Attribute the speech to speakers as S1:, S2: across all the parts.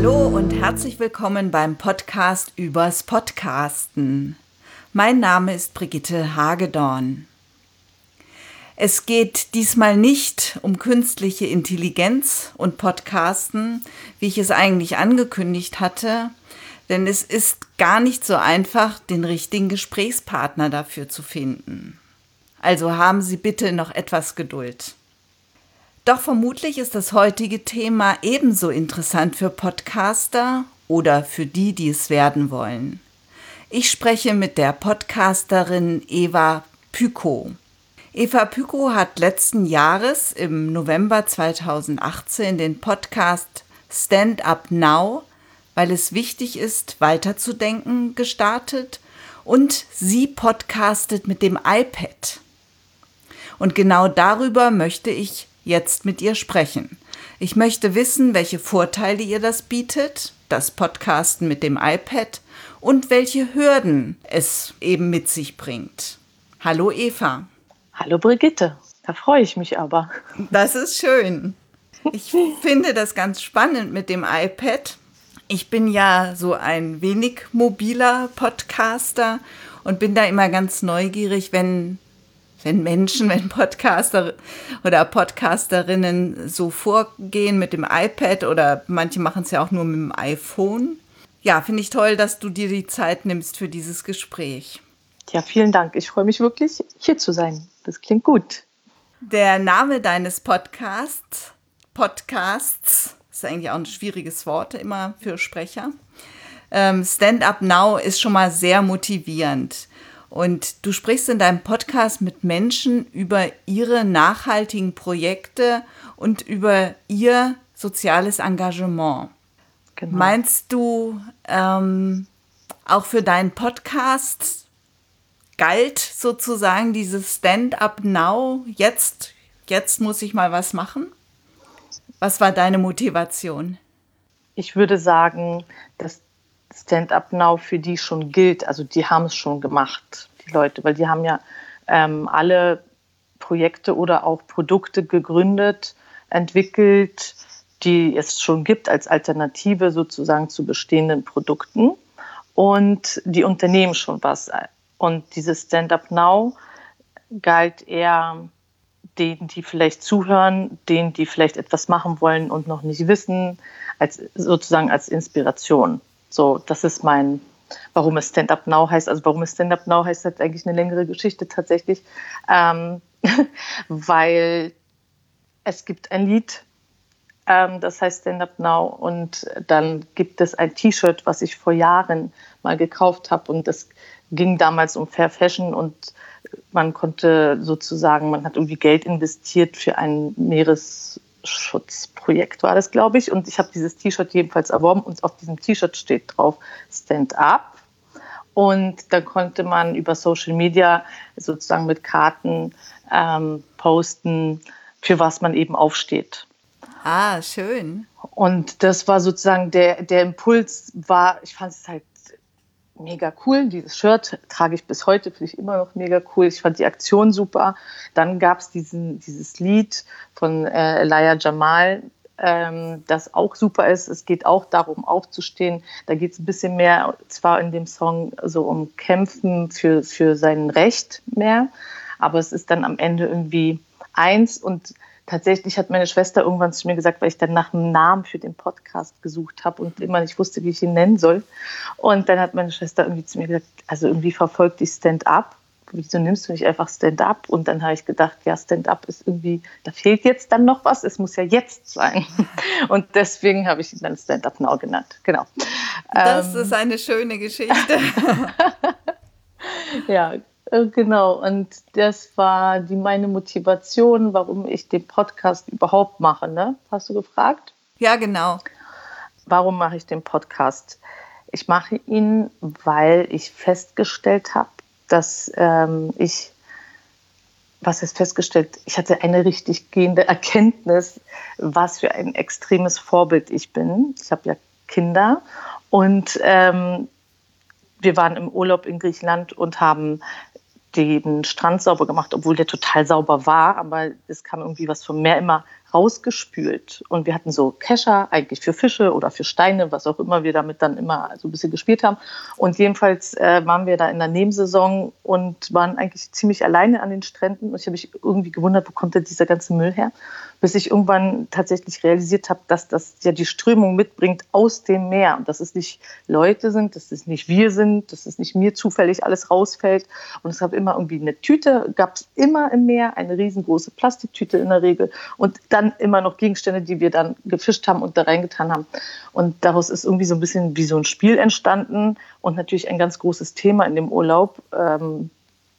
S1: Hallo und herzlich willkommen beim Podcast übers Podcasten. Mein Name ist Brigitte Hagedorn. Es geht diesmal nicht um künstliche Intelligenz und Podcasten, wie ich es eigentlich angekündigt hatte, denn es ist gar nicht so einfach, den richtigen Gesprächspartner dafür zu finden. Also haben Sie bitte noch etwas Geduld. Doch vermutlich ist das heutige Thema ebenso interessant für Podcaster oder für die, die es werden wollen. Ich spreche mit der Podcasterin Eva Pyko. Eva Pyko hat letzten Jahres im November 2018 den Podcast Stand Up Now, weil es wichtig ist, weiterzudenken, gestartet und sie podcastet mit dem iPad. Und genau darüber möchte ich jetzt mit ihr sprechen. Ich möchte wissen, welche Vorteile ihr das bietet, das Podcasten mit dem iPad und welche Hürden es eben mit sich bringt. Hallo Eva.
S2: Hallo Brigitte, da freue ich mich aber.
S1: Das ist schön. Ich finde das ganz spannend mit dem iPad. Ich bin ja so ein wenig mobiler Podcaster und bin da immer ganz neugierig, wenn wenn Menschen, wenn Podcaster oder Podcasterinnen so vorgehen mit dem iPad oder manche machen es ja auch nur mit dem iPhone. Ja, finde ich toll, dass du dir die Zeit nimmst für dieses Gespräch.
S2: Ja, vielen Dank. Ich freue mich wirklich, hier zu sein. Das klingt gut.
S1: Der Name deines Podcasts, Podcasts, ist eigentlich auch ein schwieriges Wort immer für Sprecher. Ähm, Stand Up Now ist schon mal sehr motivierend. Und du sprichst in deinem Podcast mit Menschen über ihre nachhaltigen Projekte und über ihr soziales Engagement. Genau. Meinst du, ähm, auch für deinen Podcast galt sozusagen dieses Stand-up now, jetzt, jetzt muss ich mal was machen? Was war deine Motivation?
S2: Ich würde sagen, dass Stand-up Now für die schon gilt. Also die haben es schon gemacht, die Leute, weil die haben ja ähm, alle Projekte oder auch Produkte gegründet, entwickelt, die es schon gibt als Alternative sozusagen zu bestehenden Produkten. Und die unternehmen schon was. Und dieses Stand-up Now galt eher denen, die vielleicht zuhören, denen, die vielleicht etwas machen wollen und noch nicht wissen, als sozusagen als Inspiration. So, das ist mein, warum es Stand-Up Now heißt. Also warum es Stand-Up Now heißt, hat eigentlich eine längere Geschichte tatsächlich, ähm, weil es gibt ein Lied, ähm, das heißt Stand-Up Now und dann gibt es ein T-Shirt, was ich vor Jahren mal gekauft habe und das ging damals um Fair Fashion und man konnte sozusagen, man hat irgendwie Geld investiert für ein Meeres Schutzprojekt war das, glaube ich. Und ich habe dieses T-Shirt jedenfalls erworben und auf diesem T-Shirt steht drauf Stand Up. Und dann konnte man über Social Media sozusagen mit Karten ähm, posten, für was man eben aufsteht.
S1: Ah, schön.
S2: Und das war sozusagen der, der Impuls war, ich fand es halt mega cool. Dieses Shirt trage ich bis heute, finde ich immer noch mega cool. Ich fand die Aktion super. Dann gab es dieses Lied von äh, Elia Jamal, ähm, das auch super ist. Es geht auch darum, aufzustehen. Da geht es ein bisschen mehr, zwar in dem Song so um Kämpfen für, für sein Recht mehr, aber es ist dann am Ende irgendwie eins und tatsächlich hat meine Schwester irgendwann zu mir gesagt, weil ich dann nach einem Namen für den Podcast gesucht habe und immer nicht wusste, wie ich ihn nennen soll. Und dann hat meine Schwester irgendwie zu mir gesagt, also irgendwie verfolgt dich Stand-up. Wieso nimmst du nicht einfach Stand-up? Und dann habe ich gedacht, ja, Stand-up ist irgendwie, da fehlt jetzt dann noch was. Es muss ja jetzt sein. Und deswegen habe ich ihn dann Stand-up Now genannt. Genau.
S1: Das ähm, ist eine schöne Geschichte.
S2: ja, genau, und das war die meine Motivation, warum ich den Podcast überhaupt mache. Ne? Hast du gefragt?
S1: Ja, genau.
S2: Warum mache ich den Podcast? Ich mache ihn, weil ich festgestellt habe, dass ähm, ich, was ist festgestellt, ich hatte eine richtig gehende Erkenntnis, was für ein extremes Vorbild ich bin. Ich habe ja Kinder und ähm, wir waren im Urlaub in Griechenland und haben den Strand sauber gemacht, obwohl der total sauber war, aber es kam irgendwie was vom Meer immer rausgespült. Und wir hatten so Kescher, eigentlich für Fische oder für Steine, was auch immer wir damit dann immer so ein bisschen gespielt haben. Und jedenfalls äh, waren wir da in der Nebensaison und waren eigentlich ziemlich alleine an den Stränden. Und ich habe mich irgendwie gewundert, wo kommt denn dieser ganze Müll her? Bis ich irgendwann tatsächlich realisiert habe, dass das ja die Strömung mitbringt aus dem Meer und dass es nicht Leute sind, dass es nicht wir sind, dass es nicht mir zufällig alles rausfällt. Und es gab immer irgendwie eine Tüte, gab es immer im Meer, eine riesengroße Plastiktüte in der Regel und dann immer noch Gegenstände, die wir dann gefischt haben und da reingetan haben. Und daraus ist irgendwie so ein bisschen wie so ein Spiel entstanden und natürlich ein ganz großes Thema in dem Urlaub. Ähm,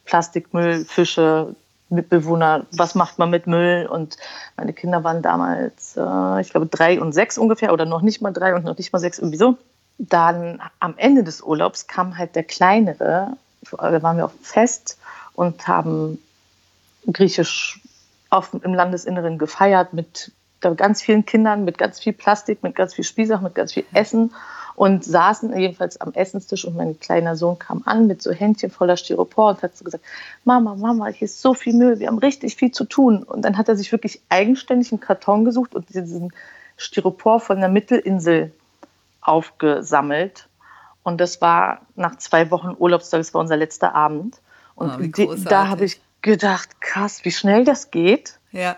S2: Plastikmüll, Fische, Mitbewohner, was macht man mit Müll? Und meine Kinder waren damals, äh, ich glaube, drei und sechs ungefähr oder noch nicht mal drei und noch nicht mal sechs, irgendwie so. Dann am Ende des Urlaubs kam halt der Kleinere, da waren wir auf Fest und haben griechisch auf, im Landesinneren gefeiert mit ganz vielen Kindern, mit ganz viel Plastik, mit ganz viel Spielsachen, mit ganz viel Essen und saßen jedenfalls am Essenstisch und mein kleiner Sohn kam an mit so Händchen voller Styropor und hat so gesagt, Mama, Mama, hier ist so viel Müll, wir haben richtig viel zu tun. Und dann hat er sich wirklich eigenständig einen Karton gesucht und diesen Styropor von der Mittelinsel aufgesammelt. Und das war nach zwei Wochen Urlaubstag, das war unser letzter Abend. Und oh, da habe ich gedacht, krass, wie schnell das geht.
S1: Ja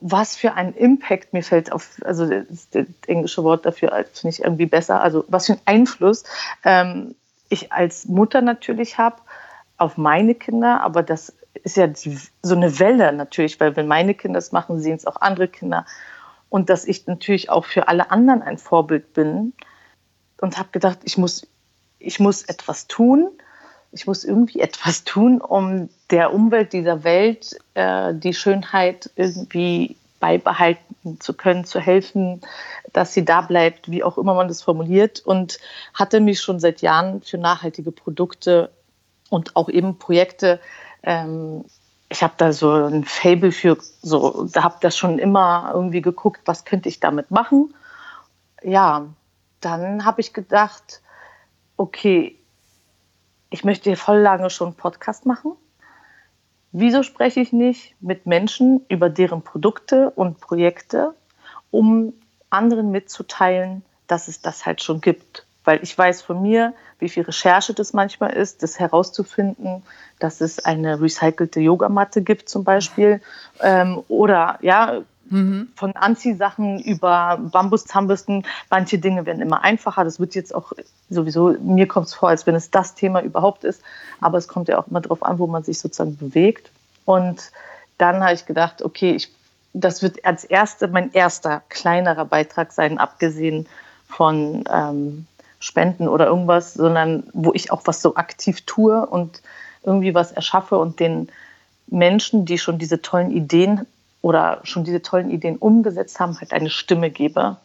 S2: was für ein Impact mir fällt auf, also das, das englische Wort dafür finde ich irgendwie besser, also was für ein Einfluss ähm, ich als Mutter natürlich habe auf meine Kinder, aber das ist ja die, so eine Welle natürlich, weil wenn meine Kinder es machen, sehen es auch andere Kinder. Und dass ich natürlich auch für alle anderen ein Vorbild bin und habe gedacht, ich muss, ich muss etwas tun ich muss irgendwie etwas tun, um der Umwelt dieser Welt äh, die Schönheit irgendwie beibehalten zu können, zu helfen, dass sie da bleibt, wie auch immer man das formuliert. Und hatte mich schon seit Jahren für nachhaltige Produkte und auch eben Projekte. Ähm, ich habe da so ein Fable für, so, da habe das schon immer irgendwie geguckt, was könnte ich damit machen. Ja, dann habe ich gedacht, okay, ich möchte hier voll lange schon einen Podcast machen. Wieso spreche ich nicht mit Menschen über deren Produkte und Projekte, um anderen mitzuteilen, dass es das halt schon gibt? Weil ich weiß von mir, wie viel Recherche das manchmal ist, das herauszufinden, dass es eine recycelte Yogamatte gibt zum Beispiel. Ähm, oder ja, Mhm. Von Anziehsachen über Bambuszahnbürsten. Manche Dinge werden immer einfacher. Das wird jetzt auch sowieso, mir kommt es vor, als wenn es das Thema überhaupt ist. Aber es kommt ja auch immer darauf an, wo man sich sozusagen bewegt. Und dann habe ich gedacht, okay, ich, das wird als erste, mein erster kleinerer Beitrag sein, abgesehen von ähm, Spenden oder irgendwas, sondern wo ich auch was so aktiv tue und irgendwie was erschaffe und den Menschen, die schon diese tollen Ideen oder schon diese tollen Ideen umgesetzt haben, halt eine Stimme gebe,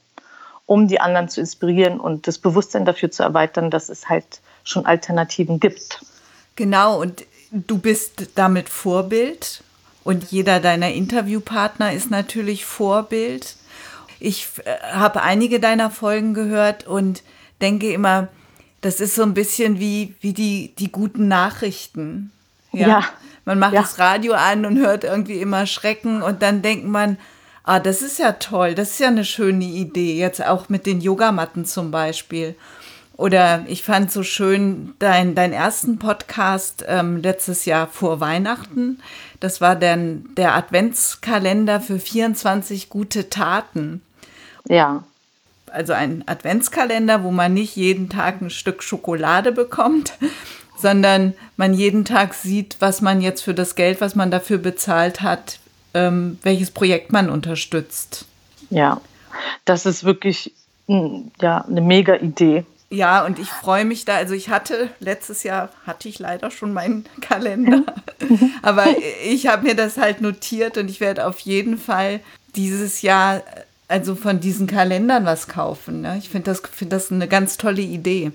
S2: um die anderen zu inspirieren und das Bewusstsein dafür zu erweitern, dass es halt schon Alternativen gibt.
S1: Genau, und du bist damit Vorbild und jeder deiner Interviewpartner ist natürlich Vorbild. Ich äh, habe einige deiner Folgen gehört und denke immer, das ist so ein bisschen wie, wie die, die guten Nachrichten.
S2: Ja. ja.
S1: Man macht ja. das Radio an und hört irgendwie immer Schrecken und dann denkt man, ah, das ist ja toll, das ist ja eine schöne Idee, jetzt auch mit den Yogamatten zum Beispiel. Oder ich fand so schön dein, deinen ersten Podcast ähm, letztes Jahr vor Weihnachten. Das war dann der Adventskalender für 24 gute Taten.
S2: Ja.
S1: Also ein Adventskalender, wo man nicht jeden Tag ein Stück Schokolade bekommt, sondern man jeden Tag sieht, was man jetzt für das Geld, was man dafür bezahlt hat, ähm, welches Projekt man unterstützt.
S2: Ja, das ist wirklich ja, eine mega Idee.
S1: Ja, und ich freue mich da. Also ich hatte letztes Jahr hatte ich leider schon meinen Kalender, aber ich habe mir das halt notiert und ich werde auf jeden Fall dieses Jahr also von diesen Kalendern was kaufen. Ne? Ich finde das, find das eine ganz tolle Idee.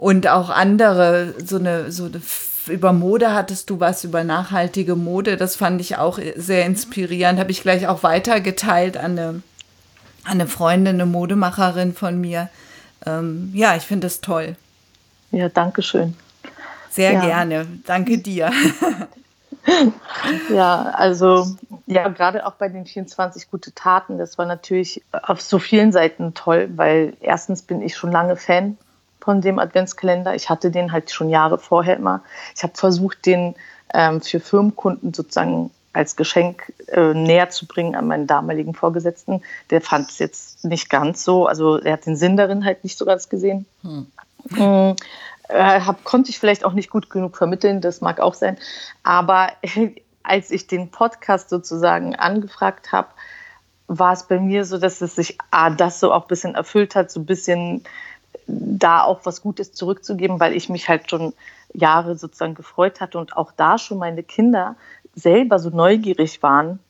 S1: Und auch andere, so eine, so eine, über Mode hattest du was, über nachhaltige Mode. Das fand ich auch sehr inspirierend. Habe ich gleich auch weitergeteilt an eine, an eine Freundin, eine Modemacherin von mir. Ähm, ja, ich finde das toll.
S2: Ja, danke schön.
S1: Sehr ja. gerne. Danke dir.
S2: ja, also Ja, gerade auch bei den 24 gute Taten, das war natürlich auf so vielen Seiten toll, weil erstens bin ich schon lange Fan von dem Adventskalender. Ich hatte den halt schon Jahre vorher immer. Ich habe versucht, den ähm, für Firmenkunden sozusagen als Geschenk äh, näher zu bringen an meinen damaligen Vorgesetzten. Der fand es jetzt nicht ganz so, also er hat den Sinn darin halt nicht so ganz gesehen. Hm. Hm, äh, hab, konnte ich vielleicht auch nicht gut genug vermitteln, das mag auch sein. Aber äh, als ich den Podcast sozusagen angefragt habe, war es bei mir so, dass es sich ah, das so auch ein bisschen erfüllt hat, so ein bisschen da auch was Gutes zurückzugeben, weil ich mich halt schon Jahre sozusagen gefreut hatte und auch da schon meine Kinder selber so neugierig waren,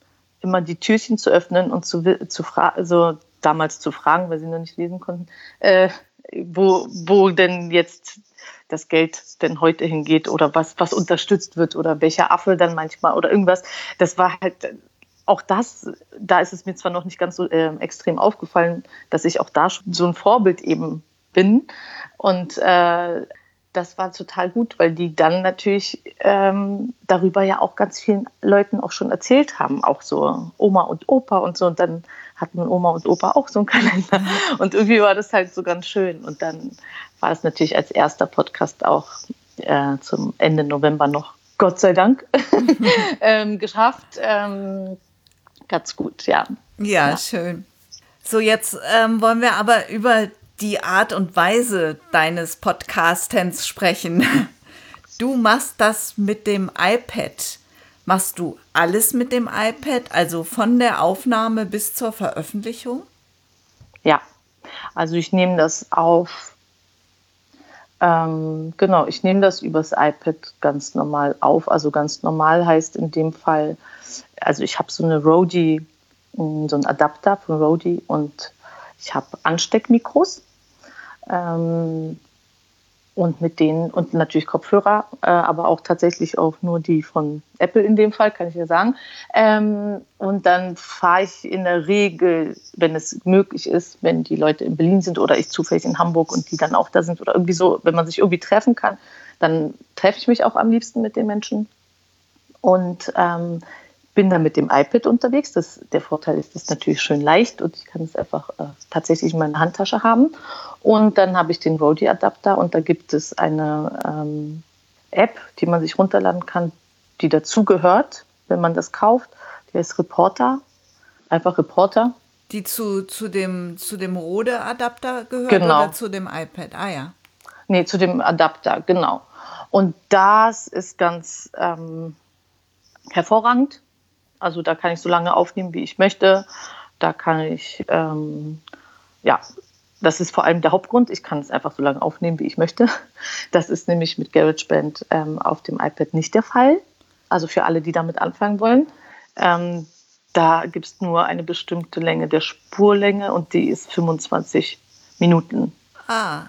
S2: immer die Türchen zu öffnen und zu, zu fragen, also damals zu fragen, weil sie noch nicht lesen konnten, äh, wo, wo denn jetzt das Geld denn heute hingeht oder was, was unterstützt wird oder welcher Affe dann manchmal oder irgendwas. Das war halt auch das, da ist es mir zwar noch nicht ganz so äh, extrem aufgefallen, dass ich auch da so ein Vorbild eben bin. Und äh, das war total gut, weil die dann natürlich ähm, darüber ja auch ganz vielen Leuten auch schon erzählt haben, auch so Oma und Opa und so. Und dann hatten Oma und Opa auch so einen Kalender. Und irgendwie war das halt so ganz schön. Und dann war es natürlich als erster Podcast auch äh, zum Ende November noch, Gott sei Dank, ähm, geschafft. Ähm, ganz gut, ja.
S1: ja. Ja, schön. So, jetzt ähm, wollen wir aber über die Art und Weise deines Podcastens sprechen. Du machst das mit dem iPad. Machst du alles mit dem iPad, also von der Aufnahme bis zur Veröffentlichung?
S2: Ja, also ich nehme das auf. Ähm, genau, ich nehme das übers iPad ganz normal auf. Also ganz normal heißt in dem Fall, also ich habe so eine Rode, mm, so einen Adapter von Rode und ich habe Ansteckmikros ähm, und mit denen und natürlich Kopfhörer, äh, aber auch tatsächlich auch nur die von Apple in dem Fall, kann ich ja sagen. Ähm, und dann fahre ich in der Regel, wenn es möglich ist, wenn die Leute in Berlin sind oder ich zufällig in Hamburg und die dann auch da sind oder irgendwie so, wenn man sich irgendwie treffen kann, dann treffe ich mich auch am liebsten mit den Menschen. Und ähm, bin dann mit dem iPad unterwegs. Das, der Vorteil ist, es ist natürlich schön leicht und ich kann es einfach äh, tatsächlich in meiner Handtasche haben. Und dann habe ich den Rode-Adapter und da gibt es eine ähm, App, die man sich runterladen kann, die dazugehört, wenn man das kauft. Die heißt Reporter, einfach Reporter.
S1: Die zu, zu dem, zu dem Rode-Adapter gehört
S2: genau.
S1: oder zu dem iPad? Ah ja.
S2: Nee, zu dem Adapter, genau. Und das ist ganz ähm, hervorragend, also da kann ich so lange aufnehmen, wie ich möchte. Da kann ich, ähm, ja, das ist vor allem der Hauptgrund. Ich kann es einfach so lange aufnehmen, wie ich möchte. Das ist nämlich mit GarageBand ähm, auf dem iPad nicht der Fall. Also für alle, die damit anfangen wollen. Ähm, da gibt es nur eine bestimmte Länge der Spurlänge und die ist 25 Minuten.
S1: Ah,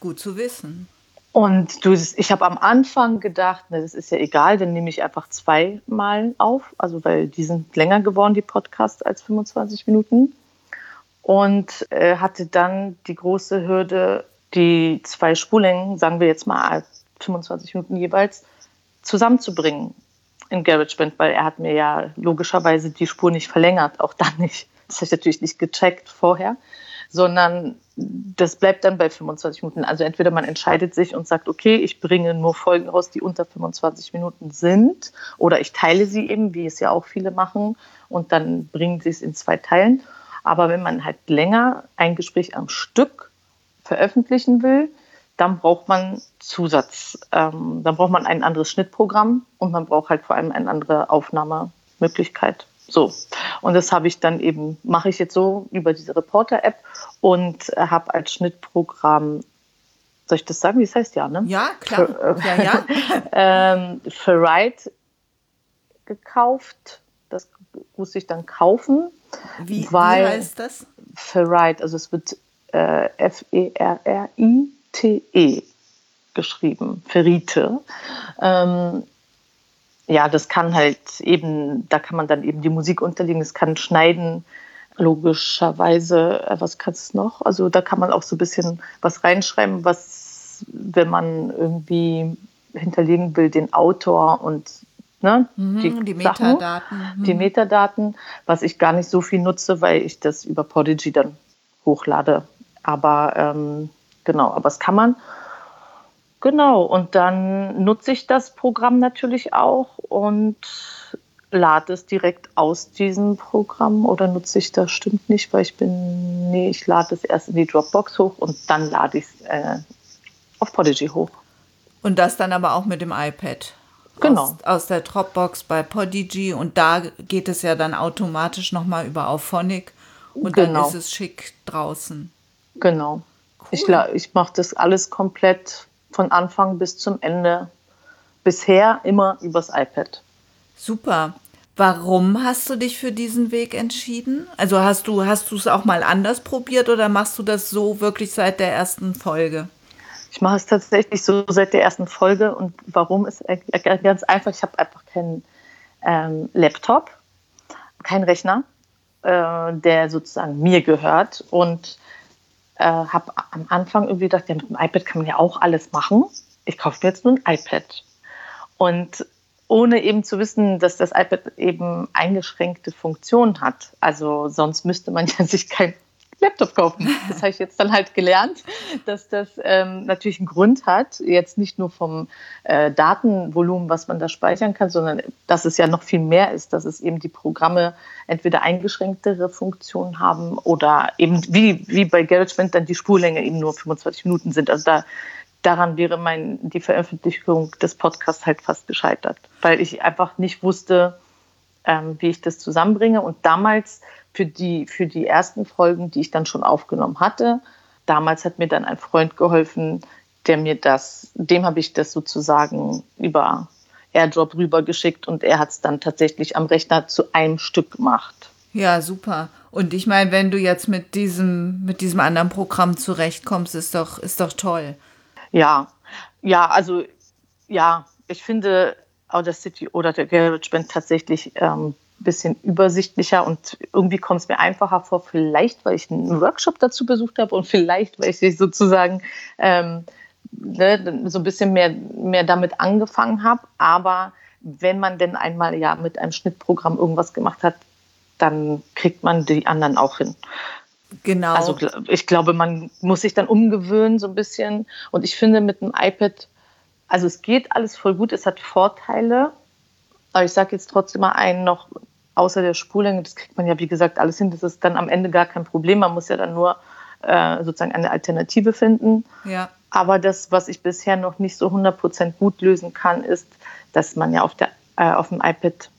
S1: gut zu wissen.
S2: Und du, ich habe am Anfang gedacht, na, das ist ja egal, dann nehme ich einfach zweimal auf, also weil die sind länger geworden, die Podcasts, als 25 Minuten. Und äh, hatte dann die große Hürde, die zwei Spurlängen, sagen wir jetzt mal 25 Minuten jeweils, zusammenzubringen in GarageBand, weil er hat mir ja logischerweise die Spur nicht verlängert, auch dann nicht. Das habe ich natürlich nicht gecheckt vorher sondern das bleibt dann bei 25 Minuten. Also entweder man entscheidet sich und sagt, okay, ich bringe nur Folgen raus, die unter 25 Minuten sind, oder ich teile sie eben, wie es ja auch viele machen, und dann bringen sie es in zwei Teilen. Aber wenn man halt länger ein Gespräch am Stück veröffentlichen will, dann braucht man Zusatz, ähm, dann braucht man ein anderes Schnittprogramm und man braucht halt vor allem eine andere Aufnahmemöglichkeit. So. Und das habe ich dann eben, mache ich jetzt so über diese Reporter-App und habe als Schnittprogramm, soll ich das sagen, wie es heißt? Ja, ne?
S1: Ja, klar. Für,
S2: äh, ja, ja. ähm, Ferrite gekauft. Das musste ich dann kaufen.
S1: Wie, weil wie heißt das?
S2: Ferrite, also es wird äh, F-E-R-R-I-T-E -E geschrieben. Ferrite. Ähm, ja, das kann halt eben, da kann man dann eben die Musik unterlegen, es kann schneiden, logischerweise, äh, was kann es noch? Also da kann man auch so ein bisschen was reinschreiben, was, wenn man irgendwie hinterlegen will, den Autor und Ne?
S1: Mhm, die, die Metadaten.
S2: Sachen, die mhm. Metadaten, was ich gar nicht so viel nutze, weil ich das über Podigy dann hochlade. Aber ähm, genau, aber das kann man. Genau, und dann nutze ich das Programm natürlich auch und lade es direkt aus diesem Programm oder nutze ich das? Stimmt nicht, weil ich bin, nee, ich lade es erst in die Dropbox hoch und dann lade ich es äh, auf Podigy hoch.
S1: Und das dann aber auch mit dem iPad.
S2: Genau.
S1: Aus, aus der Dropbox bei Podigy und da geht es ja dann automatisch nochmal über Auphonic und genau. dann ist es schick draußen.
S2: Genau. Cool. Ich, ich mache das alles komplett von Anfang bis zum Ende. Bisher immer übers iPad.
S1: Super. Warum hast du dich für diesen Weg entschieden? Also hast du hast du es auch mal anders probiert oder machst du das so wirklich seit der ersten Folge?
S2: Ich mache es tatsächlich so seit der ersten Folge und warum ist ganz einfach. Ich habe einfach keinen ähm, Laptop, keinen Rechner, äh, der sozusagen mir gehört und äh, habe am Anfang irgendwie gedacht, ja, mit dem iPad kann man ja auch alles machen. Ich kaufe mir jetzt nur ein iPad. Und ohne eben zu wissen, dass das iPad eben eingeschränkte Funktionen hat. Also sonst müsste man ja sich kein Laptop kaufen. Das habe ich jetzt dann halt gelernt, dass das ähm, natürlich einen Grund hat, jetzt nicht nur vom äh, Datenvolumen, was man da speichern kann, sondern dass es ja noch viel mehr ist, dass es eben die Programme entweder eingeschränktere Funktionen haben oder eben wie, wie bei GarageBand dann die Spurlänge eben nur 25 Minuten sind. Also da daran wäre mein, die Veröffentlichung des Podcasts halt fast gescheitert, weil ich einfach nicht wusste, ähm, wie ich das zusammenbringe. Und damals für die, für die ersten Folgen, die ich dann schon aufgenommen hatte, damals hat mir dann ein Freund geholfen, der mir das, dem habe ich das sozusagen über AirDrop rübergeschickt und er hat es dann tatsächlich am Rechner zu einem Stück gemacht.
S1: Ja, super. Und ich meine, wenn du jetzt mit diesem, mit diesem anderen Programm zurechtkommst, ist doch, ist doch toll.
S2: Ja, ja, also ja, ich finde Audacity oder der GarageBand tatsächlich ein ähm, bisschen übersichtlicher und irgendwie kommt es mir einfacher vor, vielleicht weil ich einen Workshop dazu besucht habe und vielleicht weil ich sozusagen ähm, ne, so ein bisschen mehr, mehr damit angefangen habe. Aber wenn man denn einmal ja mit einem Schnittprogramm irgendwas gemacht hat, dann kriegt man die anderen auch hin.
S1: Genau.
S2: Also ich glaube, man muss sich dann umgewöhnen so ein bisschen. Und ich finde mit dem iPad, also es geht alles voll gut, es hat Vorteile. Aber ich sage jetzt trotzdem mal einen noch, außer der Spurlänge, das kriegt man ja wie gesagt alles hin. Das ist dann am Ende gar kein Problem. Man muss ja dann nur äh, sozusagen eine Alternative finden.
S1: Ja.
S2: Aber das, was ich bisher noch nicht so 100% gut lösen kann, ist, dass man ja auf, der, äh, auf dem iPad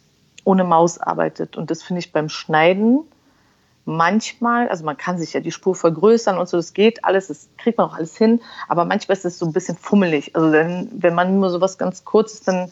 S2: ohne Maus arbeitet. Und das finde ich beim Schneiden manchmal, also man kann sich ja die Spur vergrößern und so, das geht alles, das kriegt man auch alles hin, aber manchmal ist es so ein bisschen fummelig. Also wenn, wenn man nur so was ganz kurzes, dann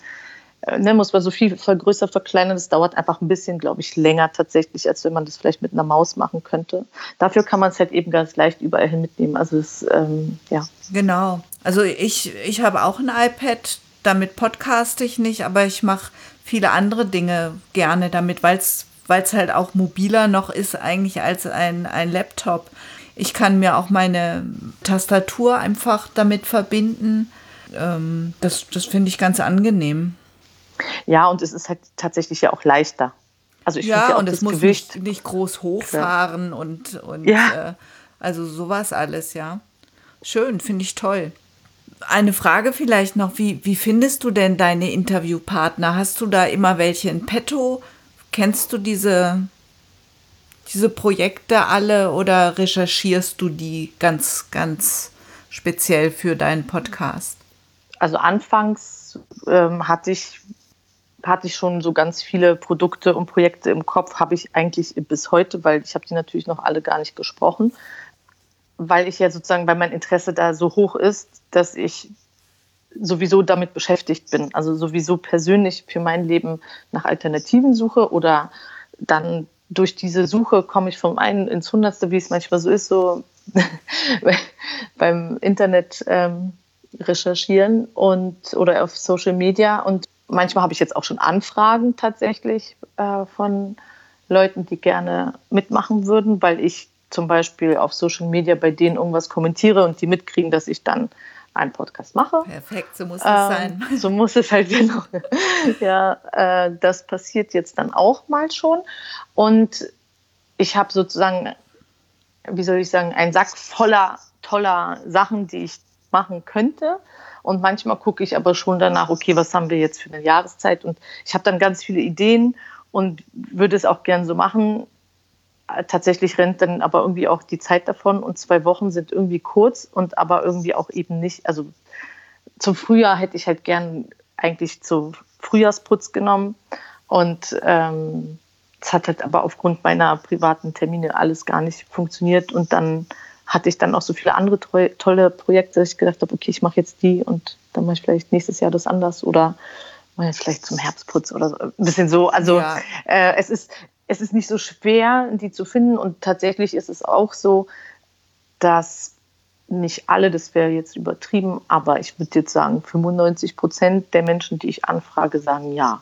S2: äh, ne, muss man so viel vergrößern, verkleinern, das dauert einfach ein bisschen, glaube ich, länger tatsächlich, als wenn man das vielleicht mit einer Maus machen könnte. Dafür kann man es halt eben ganz leicht überall hin mitnehmen. Also es, ähm, ja.
S1: Genau. Also ich, ich habe auch ein iPad, damit podcaste ich nicht, aber ich mache viele andere Dinge gerne damit, weil es weil es halt auch mobiler noch ist eigentlich als ein, ein Laptop. Ich kann mir auch meine Tastatur einfach damit verbinden. Ähm, das das finde ich ganz angenehm.
S2: Ja, und es ist halt tatsächlich ja auch leichter.
S1: Also ich ja, ja und es muss Gewicht nicht, nicht groß hochfahren ja. und, und ja. äh, also sowas alles, ja. Schön, finde ich toll. Eine Frage vielleicht noch, wie, wie findest du denn deine Interviewpartner? Hast du da immer welche in petto? Kennst du diese, diese Projekte alle oder recherchierst du die ganz, ganz speziell für deinen Podcast?
S2: Also anfangs ähm, hatte ich hatte ich schon so ganz viele Produkte und Projekte im Kopf, habe ich eigentlich bis heute, weil ich habe die natürlich noch alle gar nicht gesprochen, weil ich ja sozusagen, weil mein Interesse da so hoch ist, dass ich sowieso damit beschäftigt bin, also sowieso persönlich für mein Leben nach Alternativen suche oder dann durch diese Suche komme ich vom einen ins Hundertste, wie es manchmal so ist, so beim Internet ähm, recherchieren und oder auf Social Media. Und manchmal habe ich jetzt auch schon Anfragen tatsächlich äh, von Leuten, die gerne mitmachen würden, weil ich zum Beispiel auf Social Media bei denen irgendwas kommentiere und die mitkriegen, dass ich dann einen Podcast mache.
S1: Perfekt, so muss es
S2: Ähm,
S1: sein.
S2: So muss es halt genau. ja, äh, das passiert jetzt dann auch mal schon. Und ich habe sozusagen, wie soll ich sagen, einen Sack voller toller Sachen, die ich machen könnte. Und manchmal gucke ich aber schon danach, okay, was haben wir jetzt für eine Jahreszeit? Und ich habe dann ganz viele Ideen und würde es auch gern so machen. Tatsächlich rennt dann aber irgendwie auch die Zeit davon und zwei Wochen sind irgendwie kurz und aber irgendwie auch eben nicht. Also zum Frühjahr hätte ich halt gern eigentlich zu Frühjahrsputz genommen und ähm, es hat halt aber aufgrund meiner privaten Termine alles gar nicht funktioniert und dann hatte ich dann auch so viele andere tolle Projekte, dass ich gedacht habe, okay, ich mache jetzt die und dann mache ich vielleicht nächstes Jahr das anders oder mache jetzt vielleicht zum Herbstputz oder so. Ein bisschen so. Also
S1: Ja.
S2: äh, es, ist, es ist nicht so schwer, die zu finden und tatsächlich ist es auch so, dass nicht alle, das wäre jetzt übertrieben, aber ich würde jetzt sagen, 95 Prozent der Menschen, die ich anfrage, sagen ja.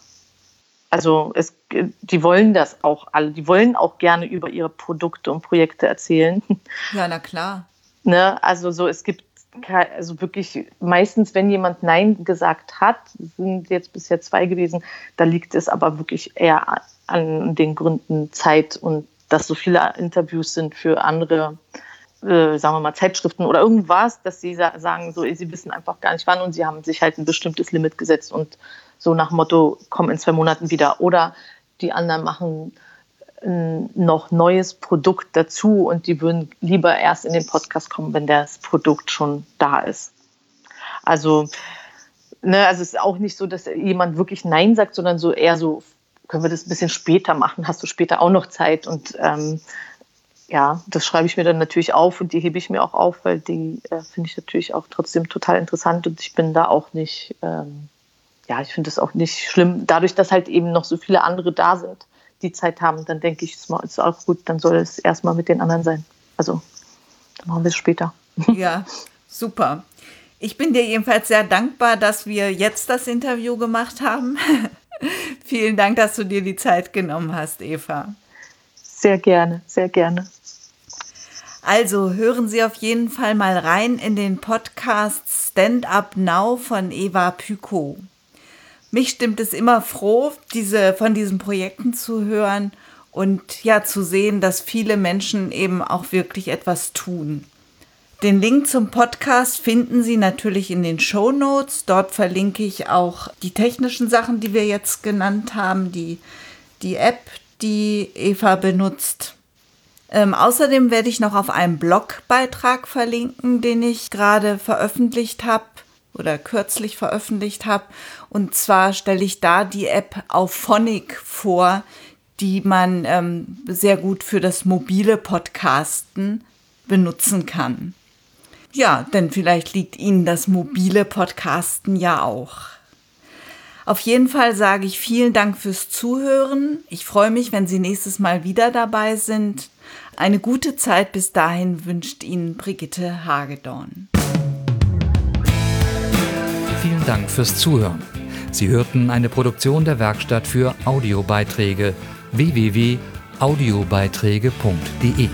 S2: Also es, die wollen das auch alle, die wollen auch gerne über ihre Produkte und Projekte erzählen.
S1: Ja, na klar.
S2: Ne? Also so, es gibt also wirklich meistens, wenn jemand Nein gesagt hat, sind jetzt bisher zwei gewesen, da liegt es aber wirklich eher an den Gründen Zeit und dass so viele Interviews sind für andere, äh, sagen wir mal, Zeitschriften oder irgendwas, dass sie sa sagen, so, sie wissen einfach gar nicht wann und sie haben sich halt ein bestimmtes Limit gesetzt und so nach Motto, komm in zwei Monaten wieder. Oder die anderen machen ein noch neues Produkt dazu und die würden lieber erst in den Podcast kommen, wenn das Produkt schon da ist. Also, ne, also es ist auch nicht so, dass jemand wirklich Nein sagt, sondern so eher so, können wir das ein bisschen später machen? Hast du später auch noch Zeit? Und ähm, ja, das schreibe ich mir dann natürlich auf und die hebe ich mir auch auf, weil die äh, finde ich natürlich auch trotzdem total interessant und ich bin da auch nicht, ähm, ja, ich finde es auch nicht schlimm. Dadurch, dass halt eben noch so viele andere da sind, die Zeit haben, dann denke ich, es ist auch gut, dann soll es erstmal mit den anderen sein. Also, dann machen wir es später.
S1: Ja, super. Ich bin dir jedenfalls sehr dankbar, dass wir jetzt das Interview gemacht haben. Vielen Dank, dass du dir die Zeit genommen hast, Eva.
S2: Sehr gerne, sehr gerne.
S1: Also hören Sie auf jeden Fall mal rein in den Podcast Stand Up Now von Eva Pyko. Mich stimmt es immer froh, diese, von diesen Projekten zu hören und ja zu sehen, dass viele Menschen eben auch wirklich etwas tun. Den Link zum Podcast finden Sie natürlich in den Show Notes. Dort verlinke ich auch die technischen Sachen, die wir jetzt genannt haben, die, die App, die Eva benutzt. Ähm, außerdem werde ich noch auf einen Blogbeitrag verlinken, den ich gerade veröffentlicht habe oder kürzlich veröffentlicht habe. Und zwar stelle ich da die App auf vor, die man ähm, sehr gut für das mobile Podcasten benutzen kann. Ja, denn vielleicht liegt Ihnen das mobile Podcasten ja auch. Auf jeden Fall sage ich vielen Dank fürs Zuhören. Ich freue mich, wenn Sie nächstes Mal wieder dabei sind. Eine gute Zeit bis dahin wünscht Ihnen Brigitte Hagedorn.
S3: Vielen Dank fürs Zuhören. Sie hörten eine Produktion der Werkstatt für Audiobeiträge www.audiobeiträge.de.